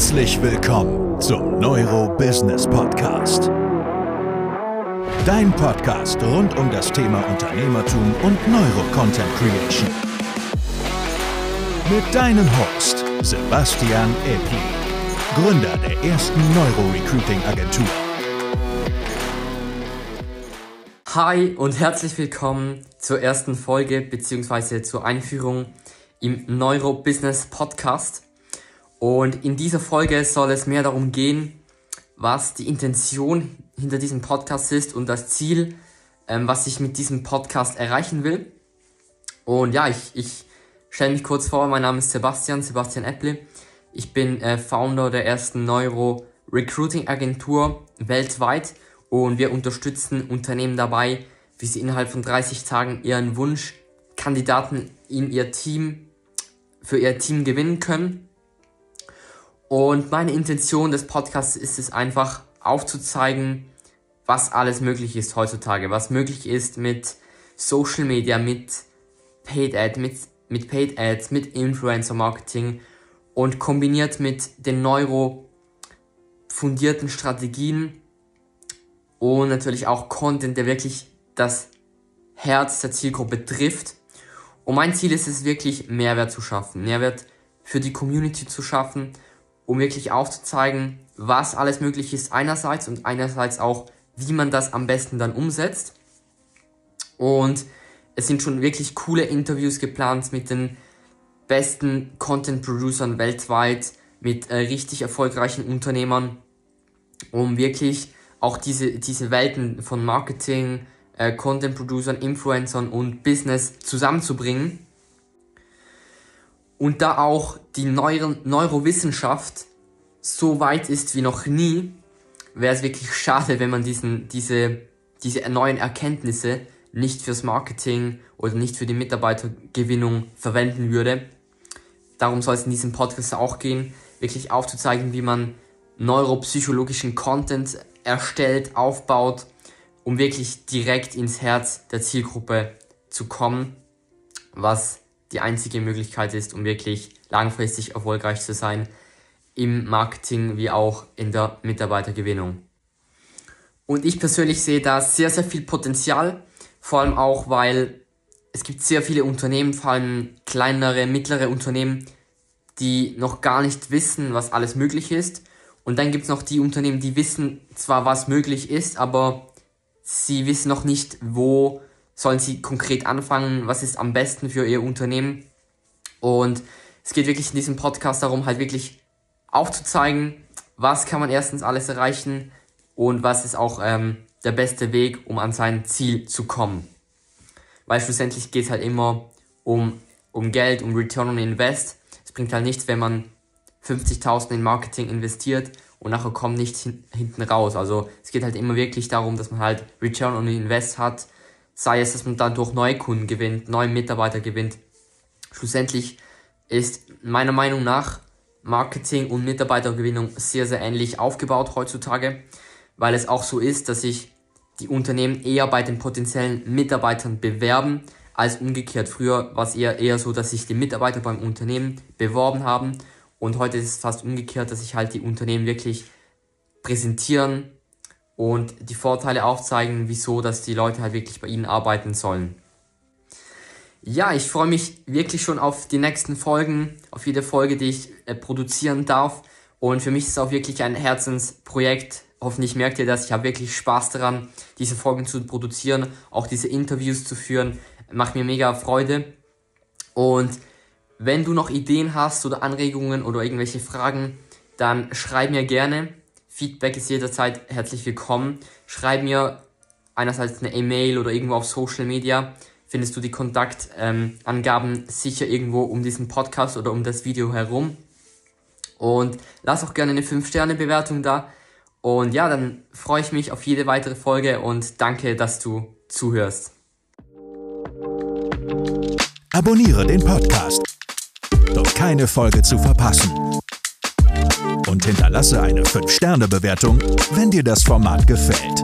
Herzlich willkommen zum Neuro Business Podcast. Dein Podcast rund um das Thema Unternehmertum und Neuro Content Creation. Mit deinem Host Sebastian Epli, Gründer der ersten Neuro Recruiting Agentur. Hi und herzlich willkommen zur ersten Folge bzw. zur Einführung im Neuro Business Podcast. Und in dieser Folge soll es mehr darum gehen, was die Intention hinter diesem Podcast ist und das Ziel, ähm, was ich mit diesem Podcast erreichen will. Und ja, ich, ich stelle mich kurz vor, mein Name ist Sebastian, Sebastian Epple. Ich bin äh, Founder der ersten Neuro Recruiting Agentur weltweit und wir unterstützen Unternehmen dabei, wie sie innerhalb von 30 Tagen ihren Wunschkandidaten in ihr Team, für ihr Team gewinnen können. Und meine Intention des Podcasts ist es einfach aufzuzeigen, was alles möglich ist heutzutage, was möglich ist mit Social Media, mit Paid Ad, mit, mit Paid Ads, mit Influencer Marketing und kombiniert mit den neuro fundierten Strategien und natürlich auch Content, der wirklich das Herz der Zielgruppe trifft. Und mein Ziel ist es wirklich, Mehrwert zu schaffen, Mehrwert für die Community zu schaffen um wirklich aufzuzeigen, was alles möglich ist einerseits und einerseits auch, wie man das am besten dann umsetzt. Und es sind schon wirklich coole Interviews geplant mit den besten Content-Producern weltweit, mit äh, richtig erfolgreichen Unternehmern, um wirklich auch diese, diese Welten von Marketing, äh, Content-Producern, Influencern und Business zusammenzubringen und da auch die Neuro Neurowissenschaft so weit ist wie noch nie, wäre es wirklich schade, wenn man diesen, diese, diese neuen Erkenntnisse nicht fürs Marketing oder nicht für die Mitarbeitergewinnung verwenden würde. Darum soll es in diesem Podcast auch gehen, wirklich aufzuzeigen, wie man neuropsychologischen Content erstellt, aufbaut, um wirklich direkt ins Herz der Zielgruppe zu kommen, was die einzige Möglichkeit ist, um wirklich langfristig erfolgreich zu sein im Marketing wie auch in der Mitarbeitergewinnung. Und ich persönlich sehe da sehr, sehr viel Potenzial, vor allem auch, weil es gibt sehr viele Unternehmen, vor allem kleinere, mittlere Unternehmen, die noch gar nicht wissen, was alles möglich ist. Und dann gibt es noch die Unternehmen, die wissen zwar, was möglich ist, aber sie wissen noch nicht, wo sollen sie konkret anfangen, was ist am besten für ihr Unternehmen. Und es geht wirklich in diesem Podcast darum, halt wirklich aufzuzeigen, was kann man erstens alles erreichen und was ist auch ähm, der beste Weg, um an sein Ziel zu kommen. Weil schlussendlich geht es halt immer um, um Geld, um Return on Invest. Es bringt halt nichts, wenn man 50.000 in Marketing investiert und nachher kommt nichts hin, hinten raus. Also es geht halt immer wirklich darum, dass man halt Return on Invest hat, sei es, dass man dadurch neue Kunden gewinnt, neue Mitarbeiter gewinnt. Schlussendlich ist meiner Meinung nach Marketing und Mitarbeitergewinnung sehr, sehr ähnlich aufgebaut heutzutage, weil es auch so ist, dass sich die Unternehmen eher bei den potenziellen Mitarbeitern bewerben, als umgekehrt. Früher war es eher, eher so, dass sich die Mitarbeiter beim Unternehmen beworben haben und heute ist es fast umgekehrt, dass sich halt die Unternehmen wirklich präsentieren, und die Vorteile aufzeigen, wieso, dass die Leute halt wirklich bei ihnen arbeiten sollen. Ja, ich freue mich wirklich schon auf die nächsten Folgen, auf jede Folge, die ich äh, produzieren darf. Und für mich ist es auch wirklich ein Herzensprojekt. Hoffentlich merkt ihr das. Ich habe wirklich Spaß daran, diese Folgen zu produzieren, auch diese Interviews zu führen. Macht mir mega Freude. Und wenn du noch Ideen hast oder Anregungen oder irgendwelche Fragen, dann schreib mir gerne. Feedback ist jederzeit herzlich willkommen. Schreib mir einerseits eine E-Mail oder irgendwo auf Social Media. Findest du die Kontaktangaben ähm, sicher irgendwo um diesen Podcast oder um das Video herum. Und lass auch gerne eine 5-Sterne-Bewertung da. Und ja, dann freue ich mich auf jede weitere Folge und danke, dass du zuhörst. Abonniere den Podcast, um keine Folge zu verpassen und hinterlasse eine 5-Sterne-Bewertung, wenn dir das Format gefällt.